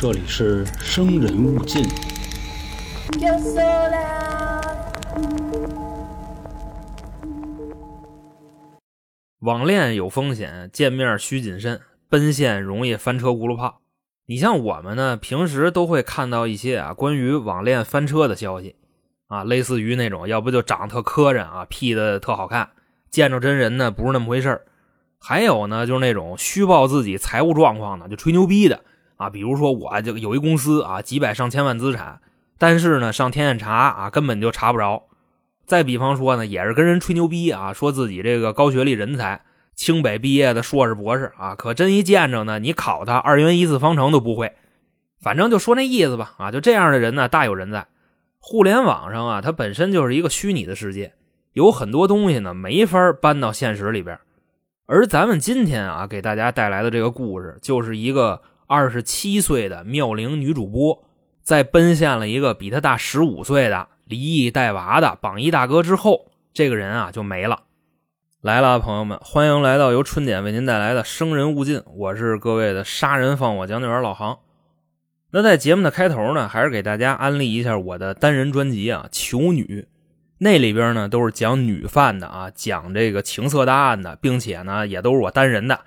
这里是生人勿近。网恋有风险，见面需谨慎，奔现容易翻车轱辘炮。你像我们呢，平时都会看到一些啊关于网恋翻车的消息，啊，类似于那种要不就长得特磕碜啊，P 的特好看，见着真人呢不是那么回事儿还有呢，就是那种虚报自己财务状况的，就吹牛逼的啊，比如说我这个有一公司啊，几百上千万资产，但是呢上天眼查啊根本就查不着。再比方说呢，也是跟人吹牛逼啊，说自己这个高学历人才，清北毕业的硕士博士啊，可真一见着呢，你考他二元一次方程都不会。反正就说那意思吧，啊，就这样的人呢大有人在。互联网上啊，它本身就是一个虚拟的世界，有很多东西呢没法搬到现实里边。而咱们今天啊，给大家带来的这个故事，就是一个二十七岁的妙龄女主播，在奔现了一个比她大十五岁的离异带娃的榜一大哥之后，这个人啊就没了。来了，朋友们，欢迎来到由春点为您带来的《生人勿近》，我是各位的杀人放火讲解员老航。那在节目的开头呢，还是给大家安利一下我的单人专辑啊，《囚女》。那里边呢都是讲女犯的啊，讲这个情色大案的，并且呢也都是我单人的，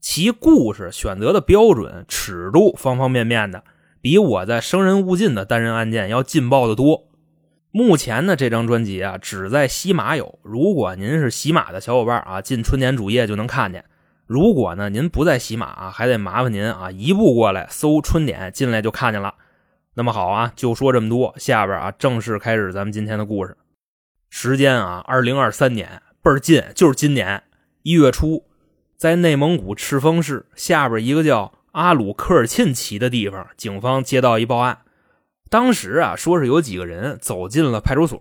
其故事选择的标准、尺度方方面面的，比我在《生人勿近》的单人案件要劲爆的多。目前呢这张专辑啊只在喜马有，如果您是喜马的小伙伴啊，进春点主页就能看见。如果呢您不在喜马啊，还得麻烦您啊移步过来搜春点进来就看见了。那么好啊，就说这么多，下边啊正式开始咱们今天的故事。时间啊，二零二三年倍儿近，就是今年一月初，在内蒙古赤峰市下边一个叫阿鲁科尔沁旗的地方，警方接到一报案。当时啊，说是有几个人走进了派出所，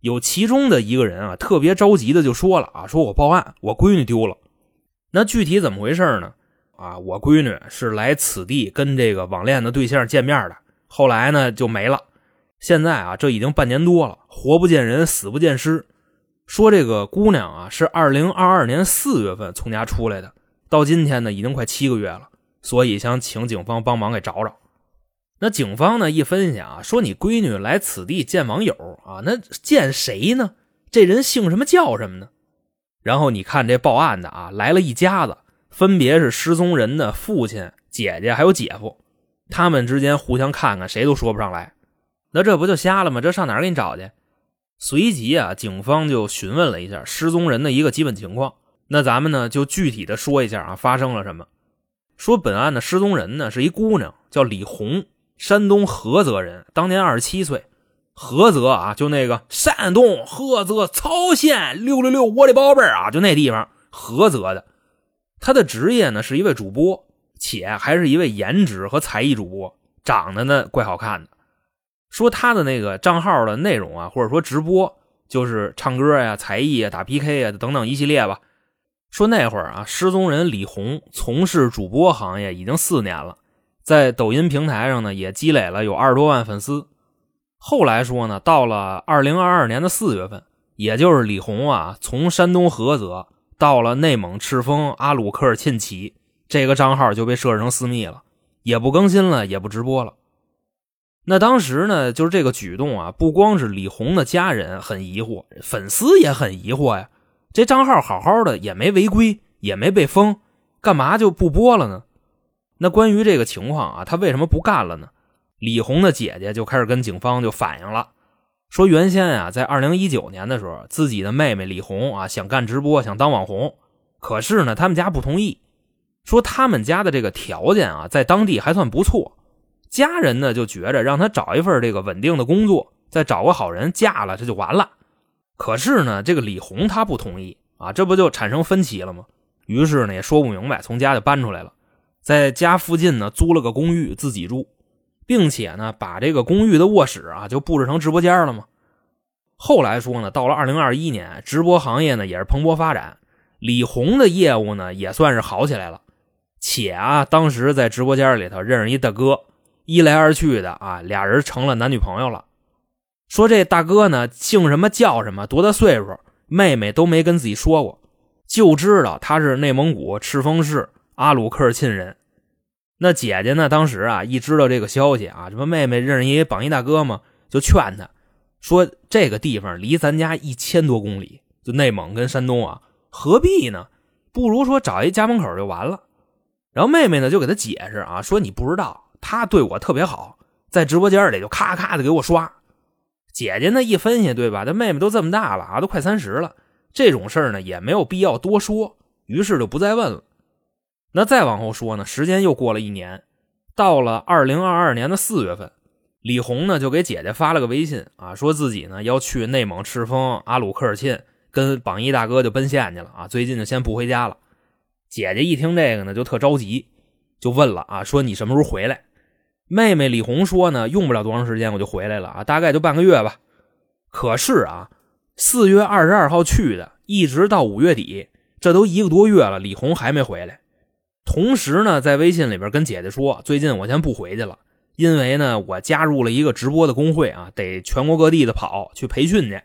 有其中的一个人啊，特别着急的就说了啊，说我报案，我闺女丢了。那具体怎么回事呢？啊，我闺女是来此地跟这个网恋的对象见面的，后来呢就没了。现在啊，这已经半年多了，活不见人，死不见尸。说这个姑娘啊，是二零二二年四月份从家出来的，到今天呢，已经快七个月了，所以想请警方帮忙给找找。那警方呢一分析啊，说你闺女来此地见网友啊，那见谁呢？这人姓什么叫什么呢？然后你看这报案的啊，来了一家子，分别是失踪人的父亲、姐姐还有姐夫，他们之间互相看看，谁都说不上来。那这不就瞎了吗？这上哪儿给你找去？随即啊，警方就询问了一下失踪人的一个基本情况。那咱们呢就具体的说一下啊，发生了什么？说本案的失踪人呢是一姑娘，叫李红，山东菏泽人，当年二十七岁。菏泽啊，就那个山东菏泽曹县六六六，我的宝贝儿啊，就那地方菏泽的。她的职业呢是一位主播，且还是一位颜值和才艺主播，长得呢怪好看的。说他的那个账号的内容啊，或者说直播，就是唱歌呀、才艺啊、打 PK 啊等等一系列吧。说那会儿啊，失踪人李红从事主播行业已经四年了，在抖音平台上呢也积累了有二十多万粉丝。后来说呢，到了二零二二年的四月份，也就是李红啊从山东菏泽到了内蒙赤峰阿鲁科尔沁旗，这个账号就被设置成私密了，也不更新了，也不直播了。那当时呢，就是这个举动啊，不光是李红的家人很疑惑，粉丝也很疑惑呀。这账号好好的，也没违规，也没被封，干嘛就不播了呢？那关于这个情况啊，他为什么不干了呢？李红的姐姐就开始跟警方就反映了，说原先啊，在二零一九年的时候，自己的妹妹李红啊想干直播，想当网红，可是呢，他们家不同意，说他们家的这个条件啊，在当地还算不错。家人呢就觉着让他找一份这个稳定的工作，再找个好人嫁了，这就完了。可是呢，这个李红他不同意啊，这不就产生分歧了吗？于是呢也说不明白，从家就搬出来了，在家附近呢租了个公寓自己住，并且呢把这个公寓的卧室啊就布置成直播间了嘛。后来说呢，到了二零二一年，直播行业呢也是蓬勃发展，李红的业务呢也算是好起来了，且啊当时在直播间里头认识一大哥。一来二去的啊，俩人成了男女朋友了。说这大哥呢，姓什么叫什么，多大岁数，妹妹都没跟自己说过，就知道他是内蒙古赤峰市阿鲁科尔沁人。那姐姐呢，当时啊一知道这个消息啊，这不妹妹认识一榜一大哥吗？就劝他说：“这个地方离咱家一千多公里，就内蒙跟山东啊，何必呢？不如说找一家门口就完了。”然后妹妹呢就给他解释啊，说：“你不知道，他对我特别好，在直播间里就咔咔的给我刷。”姐姐呢一分析，对吧？这妹妹都这么大了啊，都快三十了，这种事儿呢也没有必要多说，于是就不再问了。那再往后说呢，时间又过了一年，到了二零二二年的四月份，李红呢就给姐姐发了个微信啊，说自己呢要去内蒙赤峰阿鲁科尔沁，跟榜一大哥就奔现去了啊，最近就先不回家了。姐姐一听这个呢，就特着急，就问了啊，说你什么时候回来？妹妹李红说呢，用不了多长时间我就回来了啊，大概就半个月吧。可是啊，四月二十二号去的，一直到五月底，这都一个多月了，李红还没回来。同时呢，在微信里边跟姐姐说，最近我先不回去了，因为呢，我加入了一个直播的工会啊，得全国各地的跑去培训去。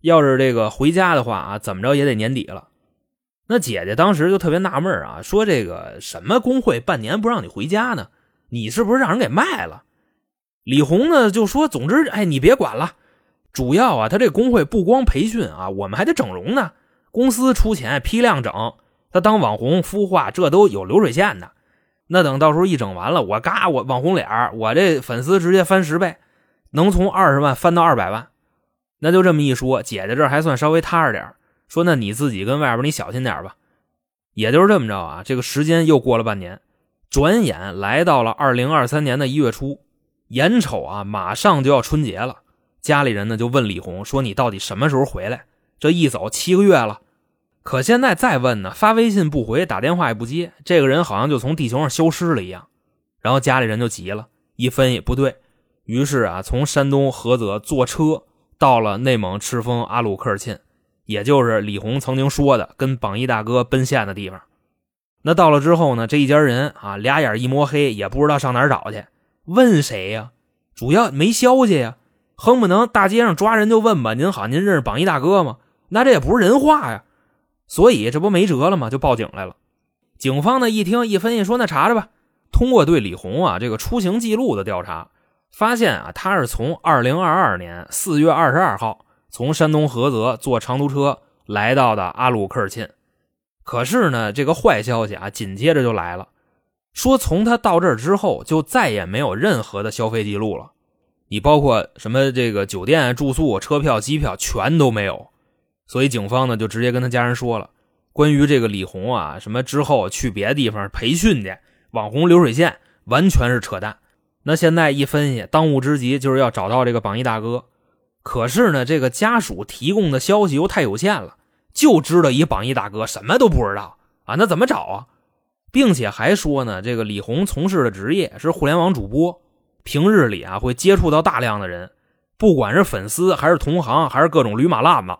要是这个回家的话啊，怎么着也得年底了。那姐姐当时就特别纳闷啊，说这个什么工会半年不让你回家呢？你是不是让人给卖了？李红呢就说：“总之，哎，你别管了。主要啊，他这工会不光培训啊，我们还得整容呢。公司出钱批量整，他当网红孵化，这都有流水线的。那等到时候一整完了，我嘎，我网红脸我这粉丝直接翻十倍，能从二十万翻到二百万。那就这么一说，姐姐这还算稍微踏实点说那你自己跟外边你小心点吧。也就是这么着啊，这个时间又过了半年。”转眼来到了二零二三年的一月初，眼瞅啊，马上就要春节了。家里人呢就问李红说：“你到底什么时候回来？这一走七个月了。可现在再问呢，发微信不回，打电话也不接，这个人好像就从地球上消失了一样。”然后家里人就急了，一分析不对，于是啊，从山东菏泽坐车到了内蒙赤峰阿鲁科尔沁，也就是李红曾经说的跟榜一大哥奔现的地方。那到了之后呢？这一家人啊，俩眼一摸黑，也不知道上哪儿找去。问谁呀？主要没消息呀。哼不能大街上抓人就问吧？您好，您认识榜一大哥吗？那这也不是人话呀。所以这不没辙了吗？就报警来了。警方呢一听一分析，说那查查吧。通过对李红啊这个出行记录的调查，发现啊他是从二零二二年四月二十二号从山东菏泽坐长途车来到的阿鲁科尔沁。可是呢，这个坏消息啊，紧接着就来了，说从他到这儿之后，就再也没有任何的消费记录了。你包括什么这个酒店住宿、车票、机票，全都没有。所以警方呢，就直接跟他家人说了，关于这个李红啊，什么之后去别的地方培训去，网红流水线，完全是扯淡。那现在一分析，当务之急就是要找到这个榜一大哥。可是呢，这个家属提供的消息又太有限了。就知道一榜一大哥，什么都不知道啊？那怎么找啊？并且还说呢，这个李红从事的职业是互联网主播，平日里啊会接触到大量的人，不管是粉丝还是同行，还是各种驴马烂子，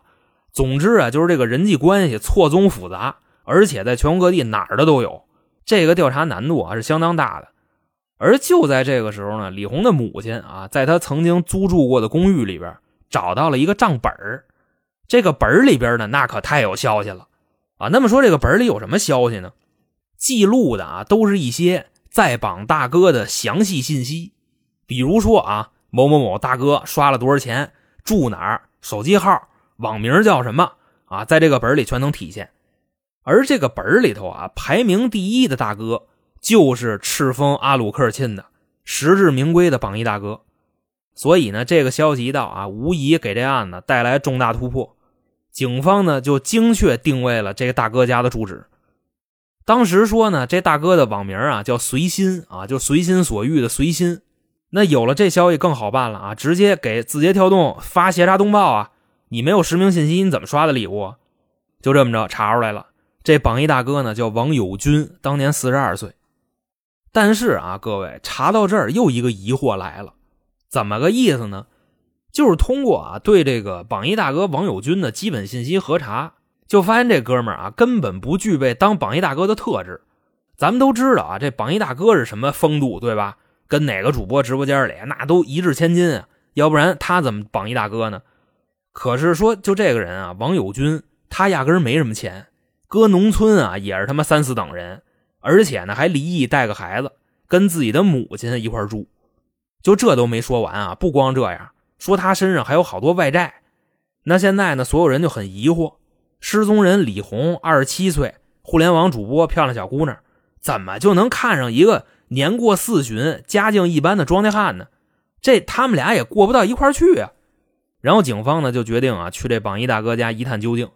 总之啊就是这个人际关系错综复杂，而且在全国各地哪儿的都有。这个调查难度啊是相当大的。而就在这个时候呢，李红的母亲啊，在他曾经租住过的公寓里边找到了一个账本儿。这个本里边呢，那可太有消息了啊！那么说，这个本里有什么消息呢？记录的啊，都是一些在榜大哥的详细信息，比如说啊，某某某大哥刷了多少钱，住哪儿，手机号，网名叫什么啊，在这个本里全能体现。而这个本里头啊，排名第一的大哥就是赤峰阿鲁克沁的实至名归的榜一大哥。所以呢，这个消息一到啊，无疑给这案子带来重大突破。警方呢就精确定位了这个大哥家的住址。当时说呢，这大哥的网名啊叫随心啊，就随心所欲的随心。那有了这消息更好办了啊，直接给字节跳动发协查通报啊。你没有实名信息，你怎么刷的礼物？就这么着查出来了，这榜一大哥呢叫王友军，当年四十二岁。但是啊，各位查到这儿又一个疑惑来了，怎么个意思呢？就是通过啊对这个榜一大哥王友军的基本信息核查，就发现这哥们儿啊根本不具备当榜一大哥的特质。咱们都知道啊，这榜一大哥是什么风度，对吧？跟哪个主播直播间里那都一掷千金啊，要不然他怎么榜一大哥呢？可是说就这个人啊，王友军，他压根没什么钱，搁农村啊也是他妈三四等人，而且呢还离异带个孩子，跟自己的母亲一块住。就这都没说完啊！不光这样，说他身上还有好多外债。那现在呢，所有人就很疑惑：失踪人李红，二十七岁，互联网主播，漂亮小姑娘，怎么就能看上一个年过四旬、家境一般的庄稼汉呢？这他们俩也过不到一块去啊！然后警方呢就决定啊，去这榜一大哥家一探究竟。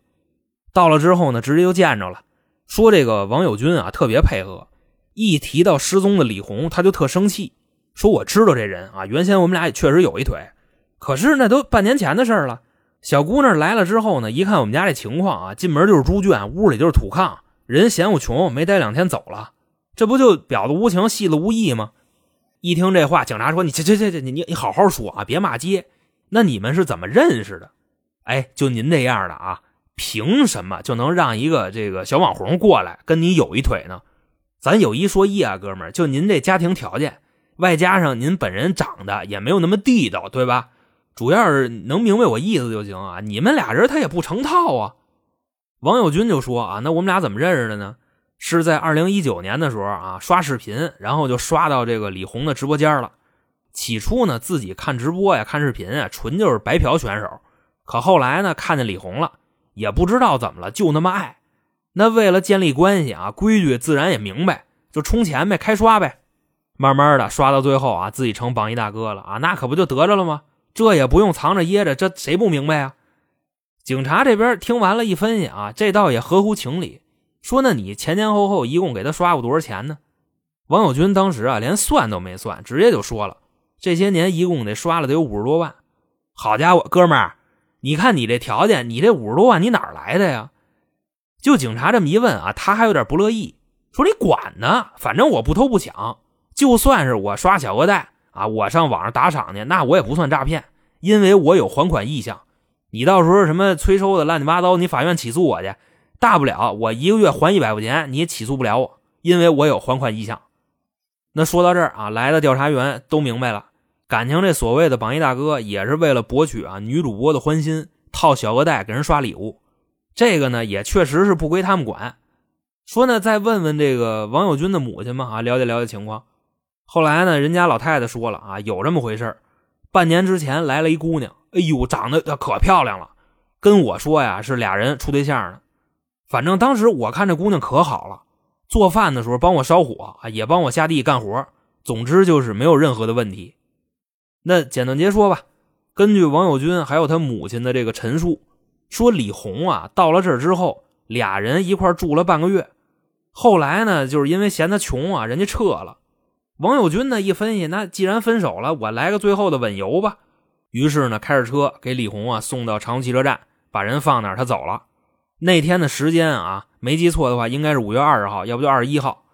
到了之后呢，直接就见着了，说这个王友军啊特别配合，一提到失踪的李红，他就特生气。说我知道这人啊，原先我们俩也确实有一腿，可是那都半年前的事了。小姑娘来了之后呢，一看我们家这情况啊，进门就是猪圈，屋里就是土炕，人嫌我穷，没待两天走了，这不就婊子无情，戏子无义吗？一听这话，警察说：“你这这这这，你你你好好说啊，别骂街。那你们是怎么认识的？哎，就您这样的啊，凭什么就能让一个这个小网红过来跟你有一腿呢？咱有一说一啊，哥们儿，就您这家庭条件。”外加上您本人长得也没有那么地道，对吧？主要是能明白我意思就行啊。你们俩人他也不成套啊。王友军就说啊，那我们俩怎么认识的呢？是在二零一九年的时候啊，刷视频，然后就刷到这个李红的直播间了。起初呢，自己看直播呀、看视频啊，纯就是白嫖选手。可后来呢，看见李红了，也不知道怎么了，就那么爱。那为了建立关系啊，规矩自然也明白，就充钱呗，开刷呗。慢慢的刷到最后啊，自己成榜一大哥了啊，那可不就得着了吗？这也不用藏着掖着，这谁不明白啊？警察这边听完了一分析啊，这倒也合乎情理。说那你前前后后一共给他刷过多少钱呢？王友军当时啊连算都没算，直接就说了，这些年一共得刷了得有五十多万。好家伙，哥们儿，你看你这条件，你这五十多万你哪来的呀？就警察这么一问啊，他还有点不乐意，说你管呢，反正我不偷不抢。就算是我刷小额贷啊，我上网上打赏去，那我也不算诈骗，因为我有还款意向。你到时候什么催收的乱七八糟，你法院起诉我去，大不了我一个月还一百块钱，你也起诉不了我，因为我有还款意向。那说到这儿啊，来的调查员都明白了，感情这所谓的榜一大哥也是为了博取啊女主播的欢心，套小额贷给人刷礼物，这个呢也确实是不归他们管。说呢，再问问这个王友军的母亲嘛啊，了解了解情况。后来呢，人家老太太说了啊，有这么回事半年之前来了一姑娘，哎呦，长得可漂亮了，跟我说呀是俩人处对象呢。反正当时我看这姑娘可好了，做饭的时候帮我烧火啊，也帮我下地干活，总之就是没有任何的问题。那简短截说吧，根据王友军还有他母亲的这个陈述，说李红啊到了这儿之后，俩人一块住了半个月，后来呢，就是因为嫌他穷啊，人家撤了。王友军呢一分析，那既然分手了，我来个最后的稳游吧。于是呢，开着车给李红啊送到长途汽车站，把人放那儿，他走了。那天的时间啊，没记错的话，应该是五月二十号，要不就二十一号。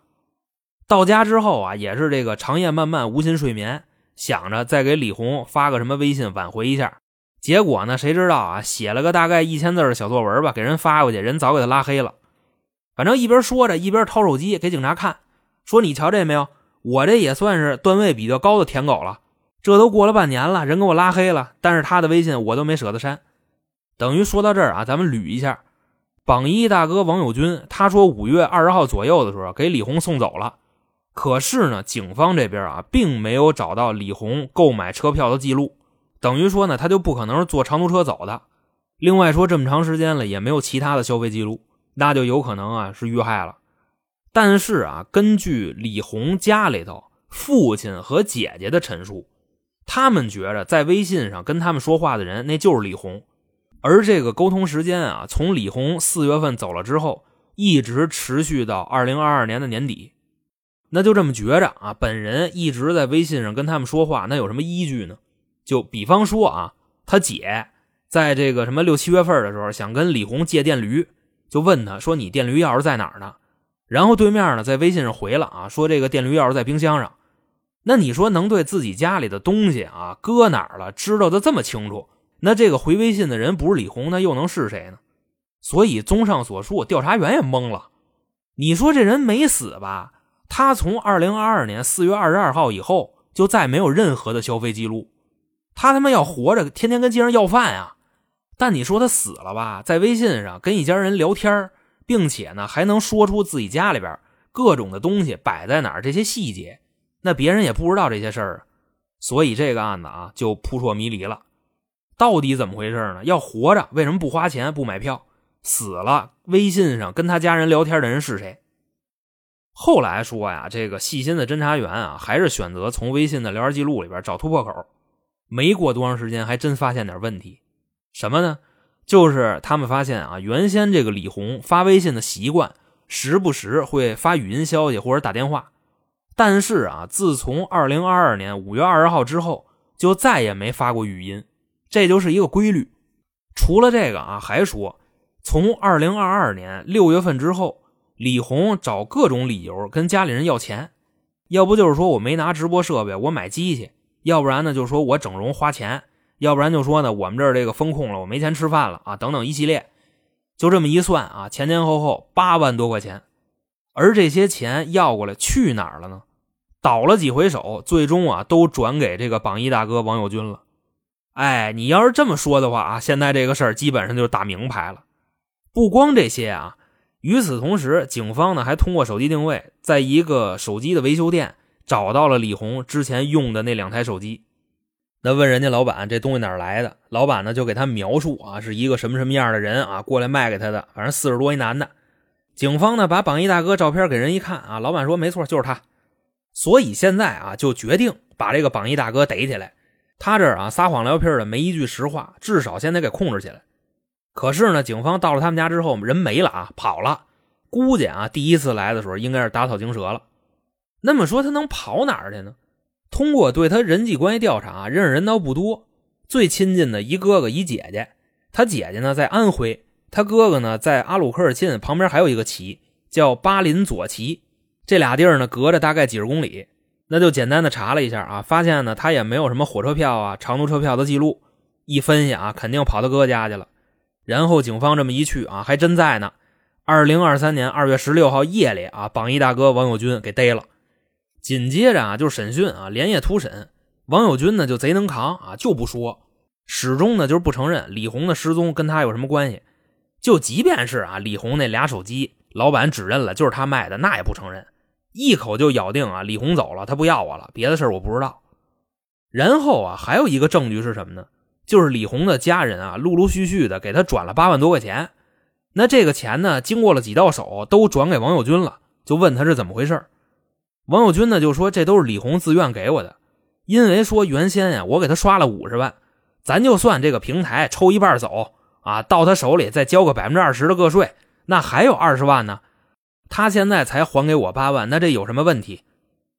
到家之后啊，也是这个长夜漫漫，无心睡眠，想着再给李红发个什么微信挽回一下。结果呢，谁知道啊，写了个大概一千字的小作文吧，给人发过去，人早给他拉黑了。反正一边说着，一边掏手机给警察看，说：“你瞧这没有？”我这也算是段位比较高的舔狗了，这都过了半年了，人给我拉黑了，但是他的微信我都没舍得删。等于说到这儿啊，咱们捋一下，榜一大哥王友军，他说五月二十号左右的时候给李红送走了，可是呢，警方这边啊并没有找到李红购买车票的记录，等于说呢，他就不可能是坐长途车走的。另外说这么长时间了也没有其他的消费记录，那就有可能啊是遇害了。但是啊，根据李红家里头父亲和姐姐的陈述，他们觉着在微信上跟他们说话的人那就是李红，而这个沟通时间啊，从李红四月份走了之后，一直持续到二零二二年的年底，那就这么觉着啊，本人一直在微信上跟他们说话，那有什么依据呢？就比方说啊，他姐在这个什么六七月份的时候想跟李红借电驴，就问他说：“你电驴钥匙在哪儿呢？”然后对面呢，在微信上回了啊，说这个电驴钥匙在冰箱上。那你说能对自己家里的东西啊搁哪儿了，知道的这么清楚？那这个回微信的人不是李红，那又能是谁呢？所以综上所述，调查员也懵了。你说这人没死吧？他从二零二二年四月二十二号以后就再没有任何的消费记录。他他妈要活着，天天跟街上要饭呀。但你说他死了吧？在微信上跟一家人聊天并且呢，还能说出自己家里边各种的东西摆在哪儿，这些细节，那别人也不知道这些事儿啊，所以这个案子啊就扑朔迷离了。到底怎么回事呢？要活着为什么不花钱不买票？死了微信上跟他家人聊天的人是谁？后来说呀，这个细心的侦查员啊，还是选择从微信的聊天记录里边找突破口。没过多长时间，还真发现点问题。什么呢？就是他们发现啊，原先这个李红发微信的习惯，时不时会发语音消息或者打电话。但是啊，自从二零二二年五月二十号之后，就再也没发过语音，这就是一个规律。除了这个啊，还说从二零二二年六月份之后，李红找各种理由跟家里人要钱，要不就是说我没拿直播设备，我买机器；要不然呢，就说我整容花钱；要不然就说呢，我们这儿这个风控了，我没钱吃饭了啊，等等一系列。就这么一算啊，前前后后八万多块钱。而这些钱要过来去哪儿了呢？倒了几回手，最终啊都转给这个榜一大哥王友军了。哎，你要是这么说的话啊，现在这个事儿基本上就是打明牌了。不光这些啊，与此同时，警方呢还通过手机定位，在一个手机的维修店找到了李红之前用的那两台手机。那问人家老板这东西哪来的？老板呢就给他描述啊，是一个什么什么样的人啊过来卖给他的，反正四十多一男的。警方呢，把榜一大哥照片给人一看啊，老板说没错，就是他。所以现在啊，就决定把这个榜一大哥逮起来。他这儿啊撒谎撂屁的，没一句实话，至少先得给控制起来。可是呢，警方到了他们家之后，人没了啊，跑了。估计啊，第一次来的时候应该是打草惊蛇了。那么说他能跑哪儿去呢？通过对他人际关系调查，认识人倒不多。最亲近的一哥哥一姐姐，他姐姐呢在安徽。他哥哥呢，在阿鲁科尔沁旁边还有一个旗，叫巴林左旗。这俩地儿呢，隔着大概几十公里。那就简单的查了一下啊，发现呢，他也没有什么火车票啊、长途车票的记录。一分析啊，肯定跑他哥家去了。然后警方这么一去啊，还真在呢。二零二三年二月十六号夜里啊，榜一大哥王友军给逮了。紧接着啊，就是审讯啊，连夜突审。王友军呢，就贼能扛啊，就不说，始终呢就是不承认李红的失踪跟他有什么关系。就即便是啊，李红那俩手机，老板指认了就是他卖的，那也不承认，一口就咬定啊，李红走了，他不要我了，别的事我不知道。然后啊，还有一个证据是什么呢？就是李红的家人啊，陆陆续续的给他转了八万多块钱。那这个钱呢，经过了几道手，都转给王友军了。就问他是怎么回事王友军呢就说这都是李红自愿给我的，因为说原先呀，我给他刷了五十万，咱就算这个平台抽一半走。啊，到他手里再交个百分之二十的个税，那还有二十万呢。他现在才还给我八万，那这有什么问题？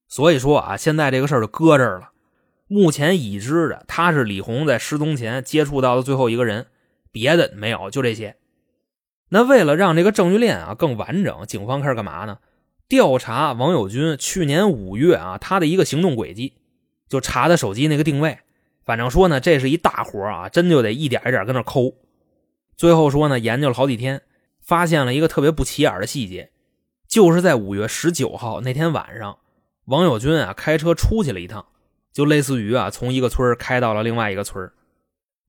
所以说啊，现在这个事儿就搁这儿了。目前已知的，他是李红在失踪前接触到的最后一个人，别的没有，就这些。那为了让这个证据链啊更完整，警方开始干嘛呢？调查王友军去年五月啊他的一个行动轨迹，就查他手机那个定位。反正说呢，这是一大活啊，真就得一点一点跟那抠。最后说呢，研究了好几天，发现了一个特别不起眼的细节，就是在五月十九号那天晚上，王友军啊开车出去了一趟，就类似于啊从一个村开到了另外一个村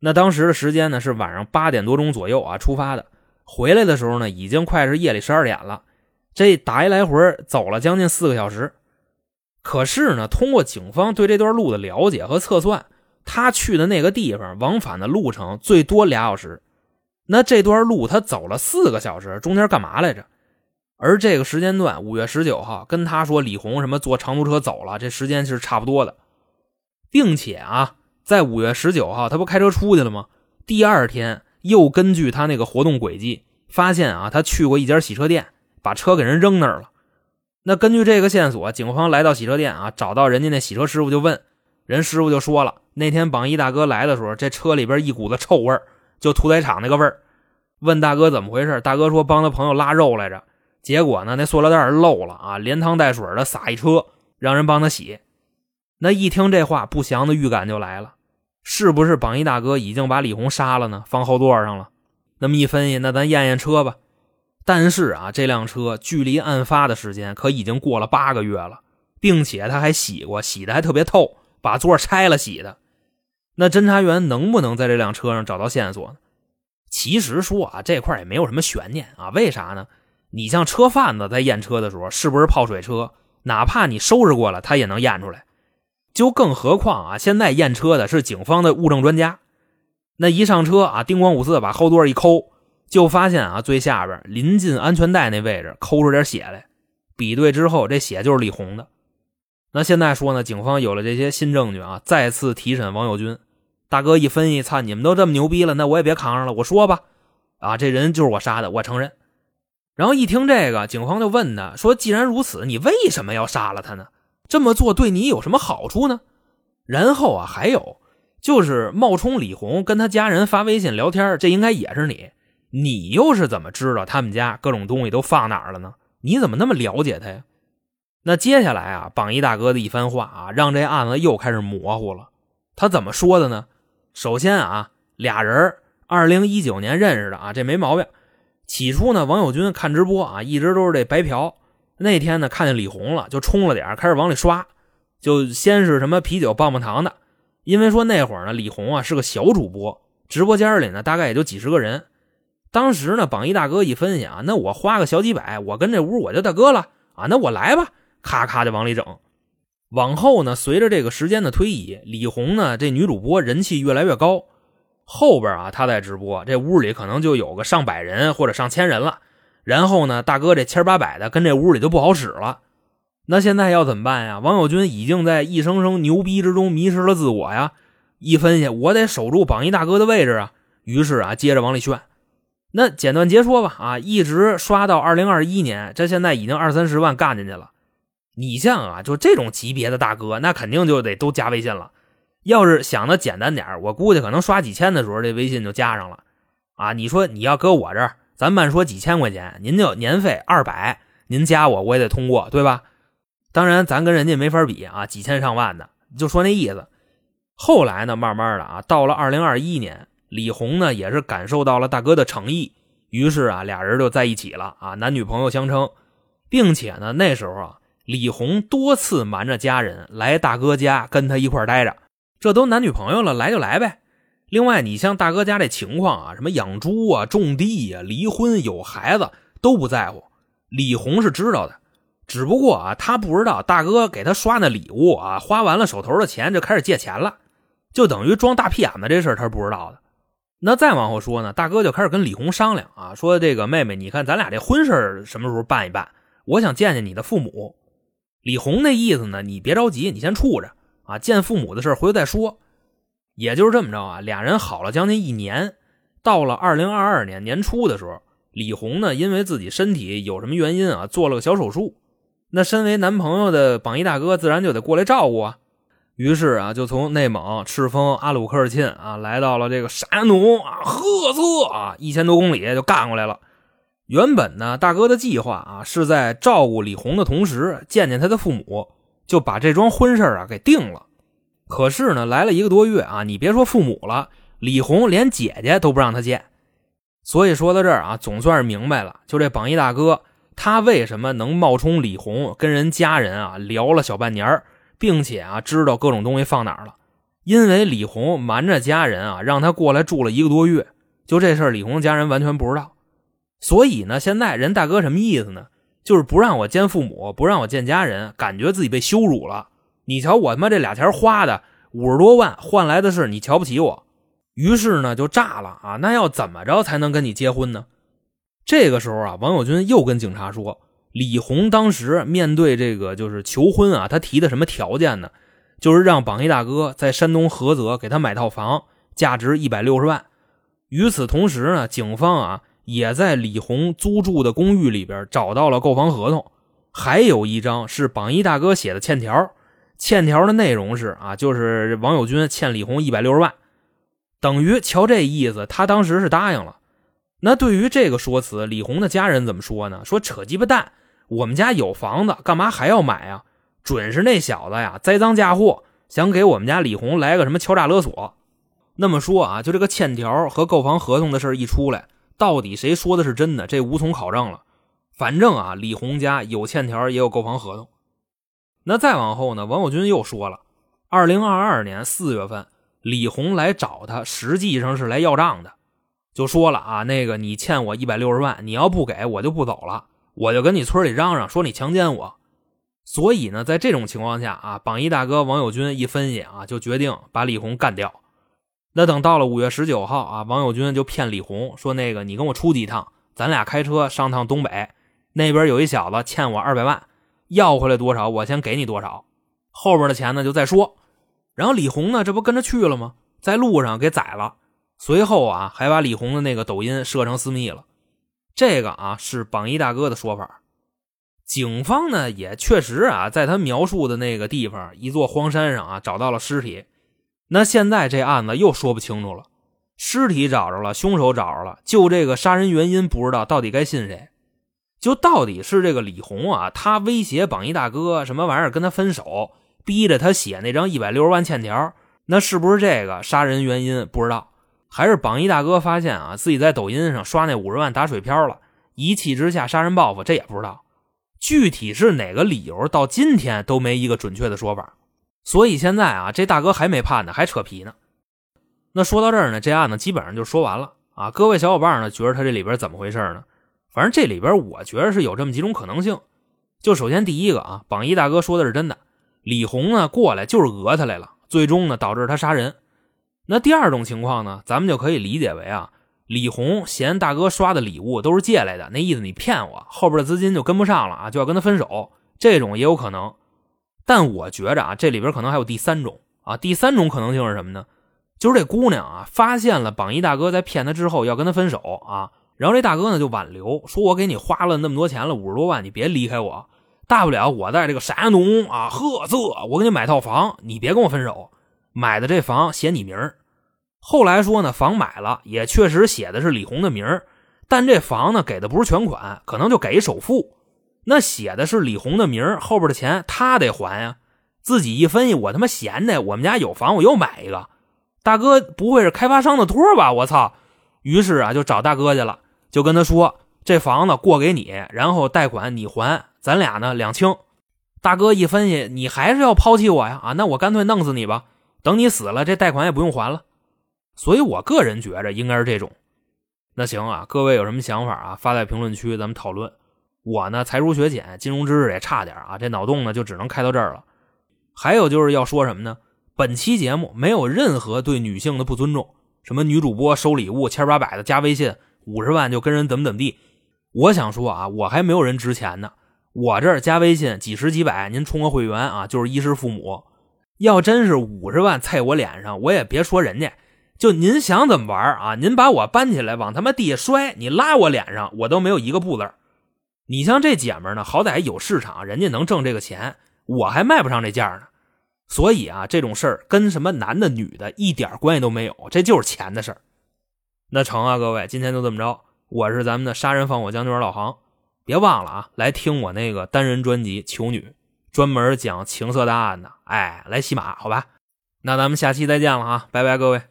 那当时的时间呢是晚上八点多钟左右啊出发的，回来的时候呢已经快是夜里十二点了，这打一来回走了将近四个小时。可是呢，通过警方对这段路的了解和测算，他去的那个地方往返的路程最多俩小时。那这段路他走了四个小时，中间干嘛来着？而这个时间段，五月十九号，跟他说李红什么坐长途车走了，这时间是差不多的，并且啊，在五月十九号，他不开车出去了吗？第二天又根据他那个活动轨迹，发现啊，他去过一家洗车店，把车给人扔那儿了。那根据这个线索，警方来到洗车店啊，找到人家那洗车师傅，就问人师傅就说了，那天榜一大哥来的时候，这车里边一股子臭味儿。就屠宰场那个味儿，问大哥怎么回事？大哥说帮他朋友拉肉来着，结果呢那塑料袋漏了啊，连汤带水的撒一车，让人帮他洗。那一听这话，不祥的预感就来了，是不是榜一大哥已经把李红杀了呢？放后座上了。那么一分析，那咱验验车吧。但是啊，这辆车距离案发的时间可已经过了八个月了，并且他还洗过，洗的还特别透，把座拆了洗的。那侦查员能不能在这辆车上找到线索呢？其实说啊，这块也没有什么悬念啊。为啥呢？你像车贩子在验车的时候，是不是泡水车？哪怕你收拾过了，他也能验出来。就更何况啊，现在验车的是警方的物证专家。那一上车啊，叮咣五四把后座一抠，就发现啊，最下边临近安全带那位置抠出点血来。比对之后，这血就是李红的。那现在说呢，警方有了这些新证据啊，再次提审王友军。大哥一分析，操，你们都这么牛逼了，那我也别扛上了，我说吧，啊，这人就是我杀的，我承认。然后一听这个，警方就问他说：“既然如此，你为什么要杀了他呢？这么做对你有什么好处呢？”然后啊，还有就是冒充李红跟他家人发微信聊天，这应该也是你。你又是怎么知道他们家各种东西都放哪儿了呢？你怎么那么了解他呀？那接下来啊，榜一大哥的一番话啊，让这案子又开始模糊了。他怎么说的呢？首先啊，俩人二零一九年认识的啊，这没毛病。起初呢，王友军看直播啊，一直都是这白嫖。那天呢，看见李红了，就冲了点，开始往里刷。就先是什么啤酒、棒棒糖的，因为说那会儿呢，李红啊是个小主播，直播间里呢大概也就几十个人。当时呢，榜一大哥一分析啊，那我花个小几百，我跟这屋我就大哥了啊，那我来吧，咔咔就往里整。往后呢，随着这个时间的推移，李红呢这女主播人气越来越高。后边啊，她在直播，这屋里可能就有个上百人或者上千人了。然后呢，大哥这千八百的跟这屋里就不好使了。那现在要怎么办呀？王友军已经在一声声牛逼之中迷失了自我呀。一分析，我得守住榜一大哥的位置啊。于是啊，接着往里炫。那简短截说吧，啊，一直刷到二零二一年，这现在已经二三十万干进去了。你像啊，就这种级别的大哥，那肯定就得都加微信了。要是想的简单点我估计可能刷几千的时候，这微信就加上了。啊，你说你要搁我这儿，咱慢说几千块钱，您就年费二百，您加我我也得通过，对吧？当然，咱跟人家没法比啊，几千上万的，就说那意思。后来呢，慢慢的啊，到了二零二一年，李红呢也是感受到了大哥的诚意，于是啊，俩人就在一起了啊，男女朋友相称，并且呢，那时候啊。李红多次瞒着家人来大哥家跟他一块待着，这都男女朋友了，来就来呗。另外，你像大哥家这情况啊，什么养猪啊、种地呀、离婚有孩子都不在乎。李红是知道的，只不过啊，他不知道大哥给他刷那礼物啊，花完了手头的钱就开始借钱了，就等于装大屁眼子这事他是不知道的。那再往后说呢，大哥就开始跟李红商量啊，说这个妹妹，你看咱俩这婚事什么时候办一办？我想见见你的父母。李红那意思呢？你别着急，你先处着啊，见父母的事回头再说。也就是这么着啊，俩人好了将近一年，到了二零二二年年初的时候，李红呢因为自己身体有什么原因啊，做了个小手术。那身为男朋友的榜一大哥自然就得过来照顾啊。于是啊，就从内蒙赤峰阿鲁科尔沁啊，来到了这个沙奴啊赫策啊，一千多公里就干过来了。原本呢，大哥的计划啊，是在照顾李红的同时见见他的父母，就把这桩婚事啊给定了。可是呢，来了一个多月啊，你别说父母了，李红连姐姐都不让他见。所以说到这儿啊，总算是明白了，就这榜一大哥他为什么能冒充李红跟人家人啊聊了小半年，并且啊知道各种东西放哪儿了，因为李红瞒着家人啊让他过来住了一个多月，就这事儿李红家人完全不知道。所以呢，现在人大哥什么意思呢？就是不让我见父母，不让我见家人，感觉自己被羞辱了。你瞧我他妈这俩钱花的五十多万，换来的是你瞧不起我。于是呢，就炸了啊！那要怎么着才能跟你结婚呢？这个时候啊，王友军又跟警察说，李红当时面对这个就是求婚啊，他提的什么条件呢？就是让榜一大哥在山东菏泽给他买套房，价值一百六十万。与此同时呢，警方啊。也在李红租住的公寓里边找到了购房合同，还有一张是榜一大哥写的欠条。欠条的内容是啊，就是王友军欠李红一百六十万，等于瞧这意思，他当时是答应了。那对于这个说辞，李红的家人怎么说呢？说扯鸡巴蛋，我们家有房子，干嘛还要买呀？准是那小子呀，栽赃嫁祸，想给我们家李红来个什么敲诈勒索。那么说啊，就这个欠条和购房合同的事一出来。到底谁说的是真的？这无从考证了。反正啊，李红家有欠条，也有购房合同。那再往后呢？王友军又说了，二零二二年四月份，李红来找他，实际上是来要账的，就说了啊，那个你欠我一百六十万，你要不给我就不走了，我就跟你村里嚷嚷说你强奸我。所以呢，在这种情况下啊，榜一大哥王友军一分析啊，就决定把李红干掉。那等到了五月十九号啊，王友军就骗李红说：“那个你跟我出去一趟，咱俩开车上趟东北，那边有一小子欠我二百万，要回来多少我先给你多少，后边的钱呢就再说。”然后李红呢，这不跟着去了吗？在路上给宰了，随后啊还把李红的那个抖音设成私密了。这个啊是榜一大哥的说法。警方呢也确实啊，在他描述的那个地方一座荒山上啊找到了尸体。那现在这案子又说不清楚了，尸体找着了，凶手找着了，就这个杀人原因不知道到底该信谁，就到底是这个李红啊，他威胁榜一大哥什么玩意儿跟他分手，逼着他写那张一百六十万欠条，那是不是这个杀人原因不知道，还是榜一大哥发现啊自己在抖音上刷那五十万打水漂了，一气之下杀人报复，这也不知道，具体是哪个理由，到今天都没一个准确的说法。所以现在啊，这大哥还没判呢，还扯皮呢。那说到这儿呢，这案子基本上就说完了啊。各位小伙伴呢，觉得他这里边怎么回事呢？反正这里边我觉得是有这么几种可能性。就首先第一个啊，榜一大哥说的是真的，李红呢过来就是讹他来了，最终呢导致他杀人。那第二种情况呢，咱们就可以理解为啊，李红嫌大哥刷的礼物都是借来的，那意思你骗我，后边的资金就跟不上了啊，就要跟他分手，这种也有可能。但我觉着啊，这里边可能还有第三种啊，第三种可能性是什么呢？就是这姑娘啊，发现了榜一大哥在骗她之后要跟她分手啊，然后这大哥呢就挽留，说我给你花了那么多钱了，五十多万，你别离开我，大不了我在这个山东啊菏泽，我给你买套房，你别跟我分手，买的这房写你名后来说呢，房买了，也确实写的是李红的名但这房呢给的不是全款，可能就给一首付。那写的是李红的名后边的钱他得还呀。自己一分析，我他妈闲的，我们家有房，我又买一个。大哥不会是开发商的托吧？我操！于是啊，就找大哥去了，就跟他说：“这房子过给你，然后贷款你还，咱俩呢两清。”大哥一分析，你还是要抛弃我呀？啊，那我干脆弄死你吧，等你死了，这贷款也不用还了。所以我个人觉着应该是这种。那行啊，各位有什么想法啊？发在评论区，咱们讨论。我呢，才疏学浅，金融知识也差点啊，这脑洞呢就只能开到这儿了。还有就是要说什么呢？本期节目没有任何对女性的不尊重，什么女主播收礼物千八百的加微信五十万就跟人怎么怎么地。我想说啊，我还没有人值钱呢，我这儿加微信几十几百，您充个会员啊，就是衣食父母。要真是五十万踩我脸上，我也别说人家，就您想怎么玩啊？您把我搬起来往他妈地下摔，你拉我脸上，我都没有一个不字你像这姐们呢，好歹有市场，人家能挣这个钱，我还卖不上这价呢。所以啊，这种事儿跟什么男的女的一点关系都没有，这就是钱的事儿。那成啊，各位，今天就这么着。我是咱们的杀人放火将军老杭，别忘了啊，来听我那个单人专辑《求女》，专门讲情色大案的。哎，来洗马，好吧？那咱们下期再见了啊，拜拜，各位。